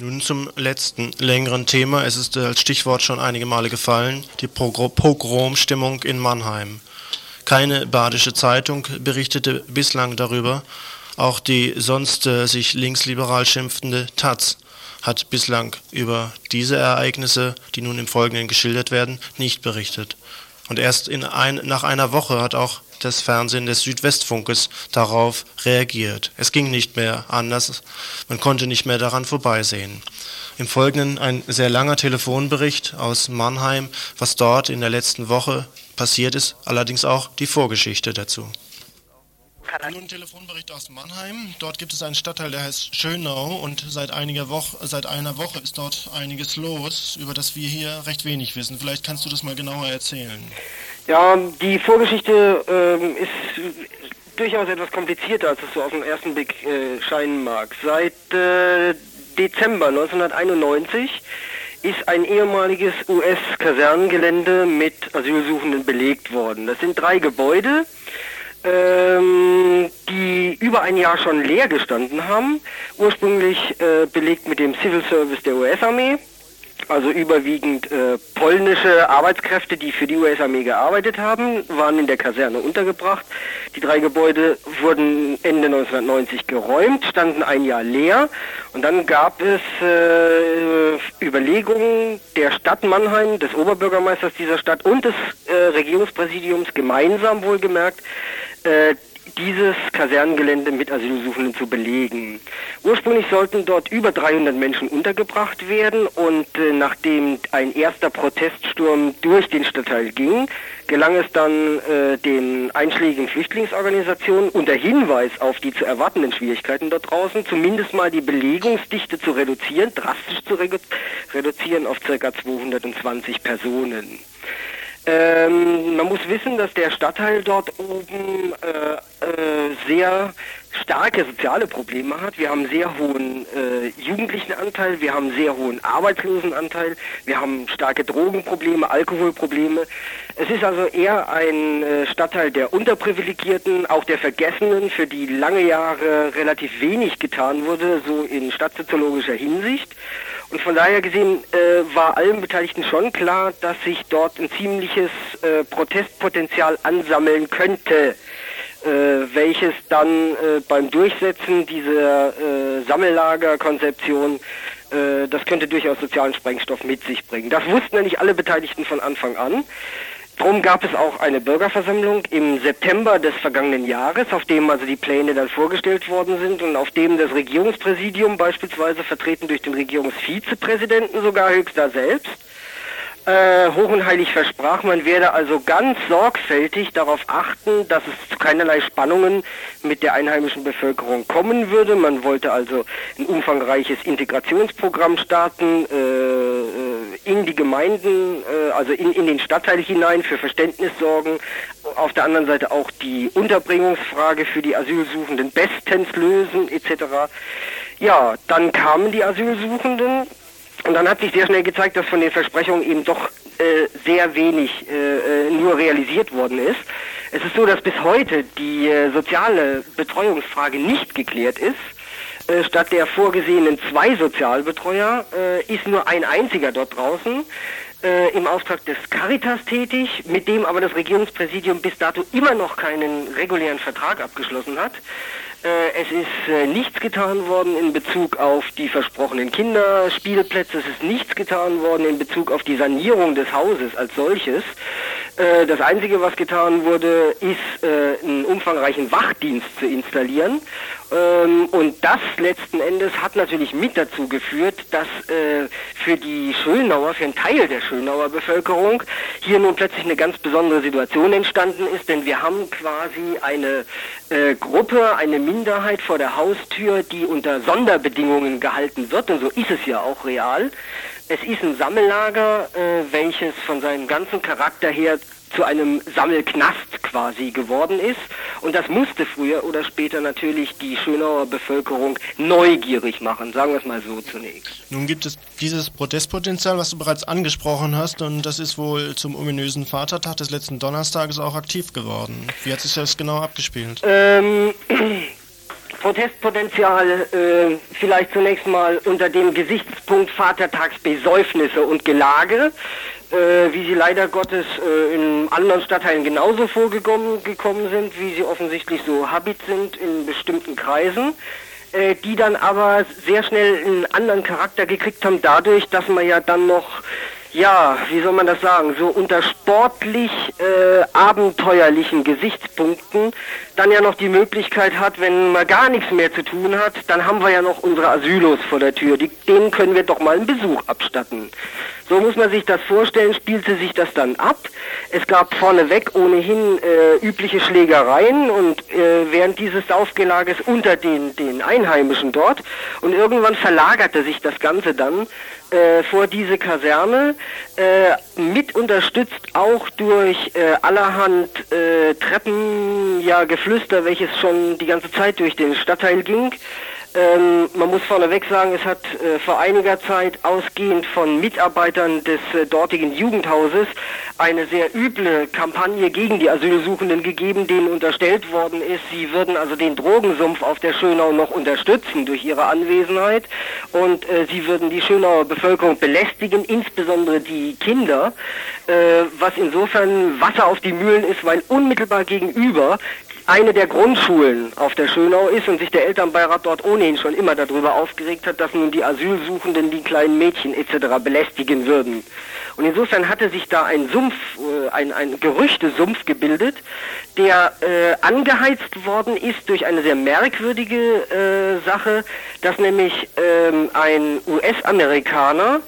Nun zum letzten längeren Thema. Es ist als Stichwort schon einige Male gefallen, die Pogromstimmung in Mannheim. Keine badische Zeitung berichtete bislang darüber. Auch die sonst äh, sich linksliberal schimpfende Taz hat bislang über diese Ereignisse, die nun im Folgenden geschildert werden, nicht berichtet. Und erst in ein, nach einer Woche hat auch das Fernsehen des Südwestfunkes darauf reagiert. Es ging nicht mehr anders, man konnte nicht mehr daran vorbeisehen. Im Folgenden ein sehr langer Telefonbericht aus Mannheim, was dort in der letzten Woche passiert ist, allerdings auch die Vorgeschichte dazu. Nun Telefonbericht aus Mannheim. Dort gibt es einen Stadtteil, der heißt Schönau und seit, einiger Woche, seit einer Woche ist dort einiges los, über das wir hier recht wenig wissen. Vielleicht kannst du das mal genauer erzählen. Ja, die Vorgeschichte ähm, ist durchaus etwas komplizierter, als es so auf den ersten Blick äh, scheinen mag. Seit äh, Dezember 1991 ist ein ehemaliges US-Kasernengelände mit Asylsuchenden belegt worden. Das sind drei Gebäude ähm, die über ein Jahr schon leer gestanden haben. Ursprünglich äh, belegt mit dem Civil Service der US-Armee, also überwiegend äh, polnische Arbeitskräfte, die für die US-Armee gearbeitet haben, waren in der Kaserne untergebracht. Die drei Gebäude wurden Ende 1990 geräumt, standen ein Jahr leer und dann gab es äh, Überlegungen der Stadt Mannheim, des Oberbürgermeisters dieser Stadt und des äh, Regierungspräsidiums gemeinsam wohlgemerkt, äh, dieses Kasernengelände mit Asylsuchenden zu belegen. Ursprünglich sollten dort über 300 Menschen untergebracht werden und äh, nachdem ein erster Proteststurm durch den Stadtteil ging, gelang es dann äh, den einschlägigen Flüchtlingsorganisationen unter Hinweis auf die zu erwartenden Schwierigkeiten dort draußen, zumindest mal die Belegungsdichte zu reduzieren, drastisch zu redu reduzieren auf ca. 220 Personen. Ähm, man muss wissen, dass der Stadtteil dort oben äh, äh, sehr starke soziale Probleme hat. Wir haben sehr hohen äh, jugendlichen Anteil, wir haben sehr hohen Arbeitslosenanteil, wir haben starke Drogenprobleme, Alkoholprobleme. Es ist also eher ein äh, Stadtteil der Unterprivilegierten, auch der Vergessenen, für die lange Jahre relativ wenig getan wurde, so in stadtsoziologischer Hinsicht. Und von daher gesehen äh, war allen Beteiligten schon klar, dass sich dort ein ziemliches äh, Protestpotenzial ansammeln könnte, welches dann äh, beim Durchsetzen dieser äh, Sammellagerkonzeption äh, das könnte durchaus sozialen Sprengstoff mit sich bringen. Das wussten ja nicht alle Beteiligten von Anfang an. Darum gab es auch eine Bürgerversammlung im September des vergangenen Jahres, auf dem also die Pläne dann vorgestellt worden sind und auf dem das Regierungspräsidium beispielsweise vertreten durch den Regierungsvizepräsidenten sogar höchster selbst äh, hoch und heilig versprach, man werde also ganz sorgfältig darauf achten, dass es zu keinerlei Spannungen mit der einheimischen Bevölkerung kommen würde. Man wollte also ein umfangreiches Integrationsprogramm starten äh, äh in die Gemeinden, äh, also in, in den Stadtteil hinein für Verständnis sorgen. Auf der anderen Seite auch die Unterbringungsfrage für die Asylsuchenden bestens lösen etc. Ja, dann kamen die Asylsuchenden und dann hat sich sehr schnell gezeigt, dass von den Versprechungen eben doch äh, sehr wenig äh, äh, nur realisiert worden ist. Es ist so, dass bis heute die äh, soziale Betreuungsfrage nicht geklärt ist. Äh, statt der vorgesehenen zwei Sozialbetreuer äh, ist nur ein einziger dort draußen äh, im Auftrag des Caritas tätig, mit dem aber das Regierungspräsidium bis dato immer noch keinen regulären Vertrag abgeschlossen hat. Äh, es ist äh, nichts getan worden in Bezug auf die versprochenen Kinderspielplätze. Es ist nichts getan worden in Bezug auf die Sanierung des Hauses als solches. Äh, das Einzige, was getan wurde, ist, einen umfangreichen Wachdienst zu installieren. Ähm, und das letzten Endes hat natürlich mit dazu geführt, dass für die Schönauer, für einen Teil der Schönauer Bevölkerung hier nun plötzlich eine ganz besondere Situation entstanden ist, denn wir haben quasi eine Gruppe, eine Minderheit vor der Haustür, die unter Sonderbedingungen gehalten wird, und so ist es ja auch real. Es ist ein Sammellager, äh, welches von seinem ganzen Charakter her zu einem Sammelknast quasi geworden ist. Und das musste früher oder später natürlich die Schönauer Bevölkerung neugierig machen, sagen wir es mal so zunächst. Nun gibt es dieses Protestpotenzial, was du bereits angesprochen hast, und das ist wohl zum ominösen Vatertag des letzten Donnerstages auch aktiv geworden. Wie hat sich das genau abgespielt? Ähm, Protestpotenzial äh, vielleicht zunächst mal unter dem Gesichtspunkt Vatertagsbesäufnisse und Gelage, äh, wie sie leider Gottes äh, in anderen Stadtteilen genauso vorgekommen gekommen sind, wie sie offensichtlich so Habit sind in bestimmten Kreisen äh, die dann aber sehr schnell einen anderen Charakter gekriegt haben, dadurch, dass man ja dann noch ja, wie soll man das sagen, so unter sportlich äh, abenteuerlichen Gesichtspunkten dann ja noch die Möglichkeit hat, wenn man gar nichts mehr zu tun hat, dann haben wir ja noch unsere Asylos vor der Tür. Die, denen können wir doch mal einen Besuch abstatten. So muss man sich das vorstellen, spielte sich das dann ab. Es gab vorneweg ohnehin äh, übliche Schlägereien und äh, während dieses Aufgelages unter den, den Einheimischen dort. Und irgendwann verlagerte sich das Ganze dann äh, vor diese Kaserne, äh, mit unterstützt auch durch äh, allerhand äh, Treppen, ja, Geflüster, welches schon die ganze Zeit durch den Stadtteil ging. Ähm, man muss vorneweg sagen, es hat äh, vor einiger Zeit ausgehend von Mitarbeitern des äh, dortigen Jugendhauses eine sehr üble Kampagne gegen die Asylsuchenden gegeben, denen unterstellt worden ist, sie würden also den Drogensumpf auf der Schönau noch unterstützen durch ihre Anwesenheit. Und äh, sie würden die Schönauer Bevölkerung belästigen, insbesondere die Kinder, äh, was insofern Wasser auf die Mühlen ist, weil unmittelbar gegenüber eine der Grundschulen auf der Schönau ist und sich der Elternbeirat dort ohnehin schon immer darüber aufgeregt hat, dass nun die Asylsuchenden die kleinen Mädchen etc. belästigen würden. Und insofern hatte sich da ein Sumpf, äh, ein, ein Gerüchtesumpf gebildet, der äh, angeheizt worden ist durch eine sehr merkwürdige äh, Sache, dass nämlich ähm, ein US-Amerikaner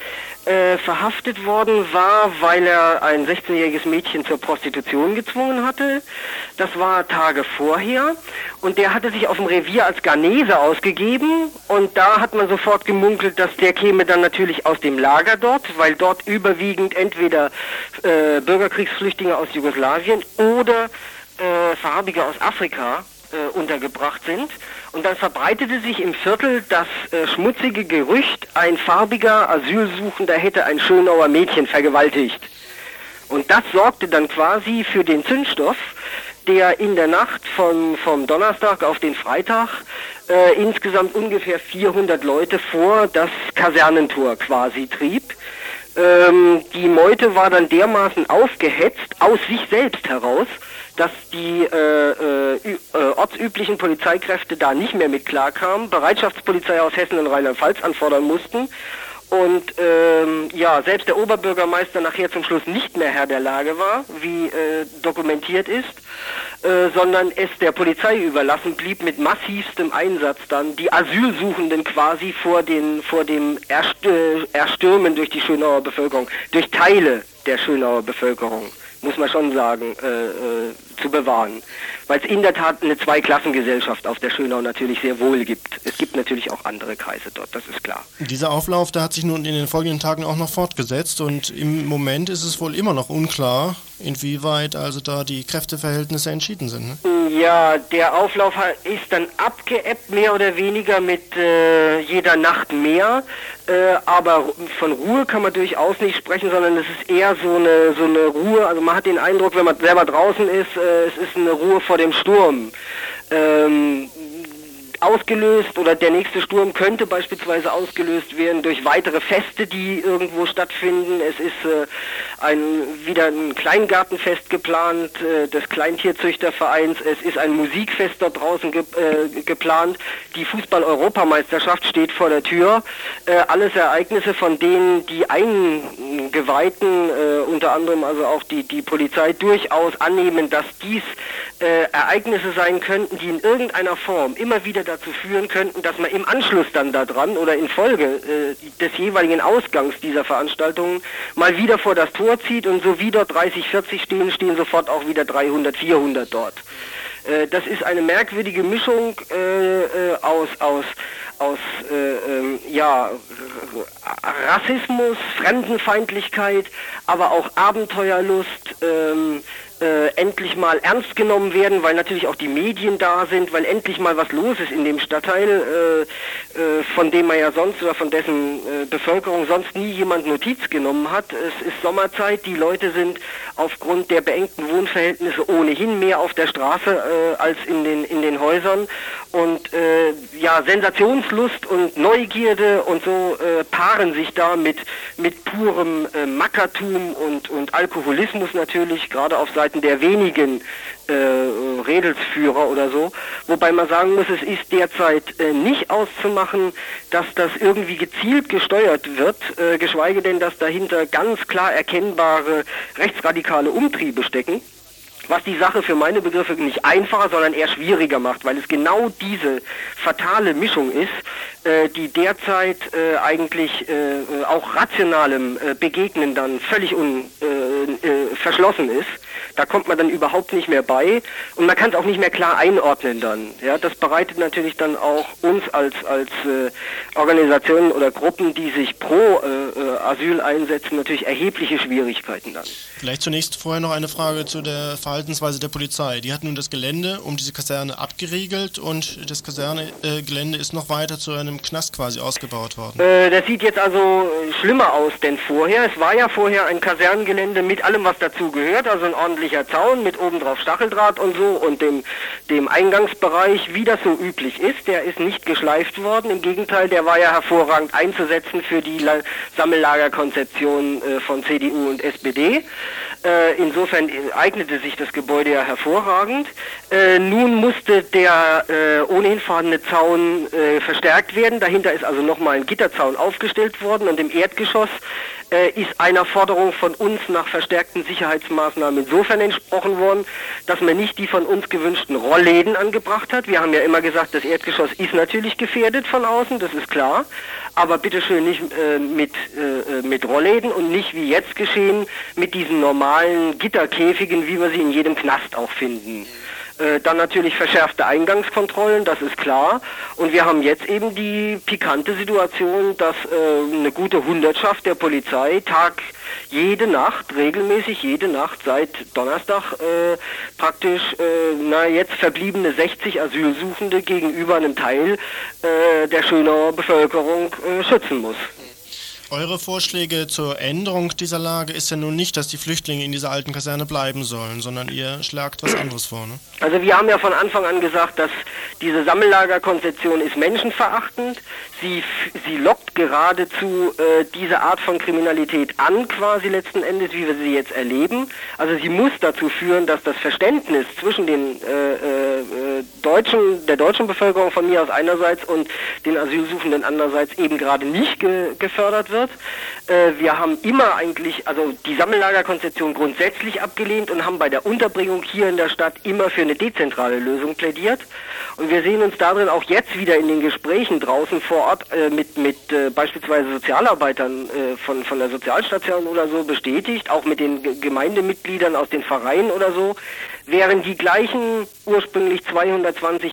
äh, verhaftet worden war, weil er ein 16-jähriges Mädchen zur Prostitution gezwungen hatte. Das war Tage vorher. Und der hatte sich auf dem Revier als Ghanese ausgegeben. Und da hat man sofort gemunkelt, dass der käme dann natürlich aus dem Lager dort, weil dort überwiegend entweder äh, Bürgerkriegsflüchtlinge aus Jugoslawien oder äh, Farbige aus Afrika äh, untergebracht sind. Und dann verbreitete sich im Viertel das äh, schmutzige Gerücht, ein farbiger Asylsuchender hätte ein Schönauer Mädchen vergewaltigt. Und das sorgte dann quasi für den Zündstoff, der in der Nacht vom, vom Donnerstag auf den Freitag äh, insgesamt ungefähr 400 Leute vor das Kasernentor quasi trieb. Ähm, die Meute war dann dermaßen aufgehetzt aus sich selbst heraus, dass die äh, äh, äh, ortsüblichen Polizeikräfte da nicht mehr mit klarkamen, Bereitschaftspolizei aus Hessen und Rheinland-Pfalz anfordern mussten und ähm, ja, selbst der Oberbürgermeister nachher zum Schluss nicht mehr Herr der Lage war, wie äh, dokumentiert ist, äh, sondern es der Polizei überlassen blieb, mit massivstem Einsatz dann die Asylsuchenden quasi vor, den, vor dem Erstö Erstürmen durch die Schönauer Bevölkerung, durch Teile der Schönauer Bevölkerung muss man schon sagen, äh, äh, zu bewahren. Weil es in der Tat eine Zweiklassengesellschaft auf der Schönau natürlich sehr wohl gibt. Es gibt natürlich auch andere Kreise dort, das ist klar. Dieser Auflauf, der hat sich nun in den folgenden Tagen auch noch fortgesetzt und im Moment ist es wohl immer noch unklar, inwieweit also da die Kräfteverhältnisse entschieden sind. Ne? Ja, der Auflauf ist dann abgeebbt, mehr oder weniger mit äh, jeder Nacht mehr. Äh, aber von Ruhe kann man durchaus nicht sprechen, sondern es ist eher so eine, so eine Ruhe. Also man hat den Eindruck, wenn man selber draußen ist, äh, es ist eine Ruhe vor dem Sturm. Ähm, ausgelöst oder der nächste Sturm könnte beispielsweise ausgelöst werden durch weitere Feste, die irgendwo stattfinden. Es ist äh, ein, wieder ein Kleingartenfest geplant äh, des Kleintierzüchtervereins. Es ist ein Musikfest dort draußen ge äh, geplant. Die Fußball-Europameisterschaft steht vor der Tür. Äh, alles Ereignisse, von denen die Eingeweihten, äh, unter anderem also auch die, die Polizei, durchaus annehmen, dass dies äh, Ereignisse sein könnten, die in irgendeiner Form immer wieder dazu führen könnten, dass man im Anschluss dann daran oder in Folge äh, des jeweiligen Ausgangs dieser Veranstaltungen mal wieder vor das Tor zieht und so wie dort 30, 40 stehen, stehen sofort auch wieder 300, 400 dort. Äh, das ist eine merkwürdige Mischung äh, äh, aus, aus aus äh, ähm, ja, Rassismus, Fremdenfeindlichkeit, aber auch Abenteuerlust, ähm, äh, endlich mal ernst genommen werden, weil natürlich auch die Medien da sind, weil endlich mal was los ist in dem Stadtteil, äh, äh, von dem man ja sonst oder von dessen äh, Bevölkerung sonst nie jemand Notiz genommen hat. Es ist Sommerzeit, die Leute sind aufgrund der beengten Wohnverhältnisse ohnehin mehr auf der Straße äh, als in den in den Häusern und äh, ja Sensationslust und Neugierde und so paaren sich da mit mit purem Mackertum und und Alkoholismus natürlich gerade auf Seite Seiten der wenigen äh, Redelsführer oder so. Wobei man sagen muss, es ist derzeit äh, nicht auszumachen, dass das irgendwie gezielt gesteuert wird, äh, geschweige denn, dass dahinter ganz klar erkennbare rechtsradikale Umtriebe stecken was die Sache für meine Begriffe nicht einfacher, sondern eher schwieriger macht, weil es genau diese fatale Mischung ist, äh, die derzeit äh, eigentlich äh, auch rationalem äh, Begegnen dann völlig un, äh, äh, verschlossen ist. Da kommt man dann überhaupt nicht mehr bei und man kann es auch nicht mehr klar einordnen dann. Ja, das bereitet natürlich dann auch uns als als Organisationen oder Gruppen, die sich pro Asyl einsetzen, natürlich erhebliche Schwierigkeiten dann. Vielleicht zunächst vorher noch eine Frage zu der Verhaltensweise der Polizei. Die hat nun das Gelände um diese Kaserne abgeriegelt und das Kasernegelände ist noch weiter zu einem Knast quasi ausgebaut worden. Äh, das sieht jetzt also schlimmer aus denn vorher. Es war ja vorher ein Kasernengelände mit allem, was dazu gehört, also ein ordentlicher Zaun mit obendrauf Stacheldraht und so und dem, dem Eingangsbereich, wie das so üblich ist. Der ist nicht geschleift worden. Im Gegenteil, der war ja hervorragend einzusetzen für die La Sammellagerkonzeption äh, von CDU und SPD. Äh, insofern eignete sich das Gebäude ja hervorragend. Äh, nun musste der äh, ohnehin vorhandene Zaun äh, verstärkt werden. Dahinter ist also nochmal ein Gitterzaun aufgestellt worden und im Erdgeschoss ist einer Forderung von uns nach verstärkten Sicherheitsmaßnahmen insofern entsprochen worden, dass man nicht die von uns gewünschten Rollläden angebracht hat. Wir haben ja immer gesagt, das Erdgeschoss ist natürlich gefährdet von außen, das ist klar, aber bitteschön nicht äh, mit, äh, äh mit Rollläden und nicht wie jetzt geschehen mit diesen normalen Gitterkäfigen, wie wir sie in jedem Knast auch finden. Äh, dann natürlich verschärfte Eingangskontrollen, das ist klar. Und wir haben jetzt eben die pikante Situation, dass äh, eine gute Hundertschaft der Polizei Tag jede Nacht, regelmäßig jede Nacht seit Donnerstag äh, praktisch, äh, na jetzt verbliebene 60 Asylsuchende gegenüber einem Teil äh, der Schönauer Bevölkerung äh, schützen muss. Eure Vorschläge zur Änderung dieser Lage ist ja nun nicht, dass die Flüchtlinge in dieser alten Kaserne bleiben sollen, sondern ihr schlagt was anderes vor. Ne? Also wir haben ja von Anfang an gesagt, dass diese Sammellagerkonzeption ist menschenverachtend. Sie, sie lockt geradezu äh, diese Art von Kriminalität an, quasi letzten Endes, wie wir sie jetzt erleben. Also sie muss dazu führen, dass das Verständnis zwischen den äh, äh, deutschen, der deutschen Bevölkerung von mir aus einerseits und den Asylsuchenden andererseits eben gerade nicht ge gefördert wird wird. Äh, wir haben immer eigentlich, also die Sammellagerkonzeption grundsätzlich abgelehnt und haben bei der Unterbringung hier in der Stadt immer für eine dezentrale Lösung plädiert. Und wir sehen uns darin auch jetzt wieder in den Gesprächen draußen vor Ort äh, mit, mit äh, beispielsweise Sozialarbeitern von, von der Sozialstation oder so bestätigt, auch mit den Gemeindemitgliedern aus den Vereinen oder so, wären die gleichen ursprünglich 220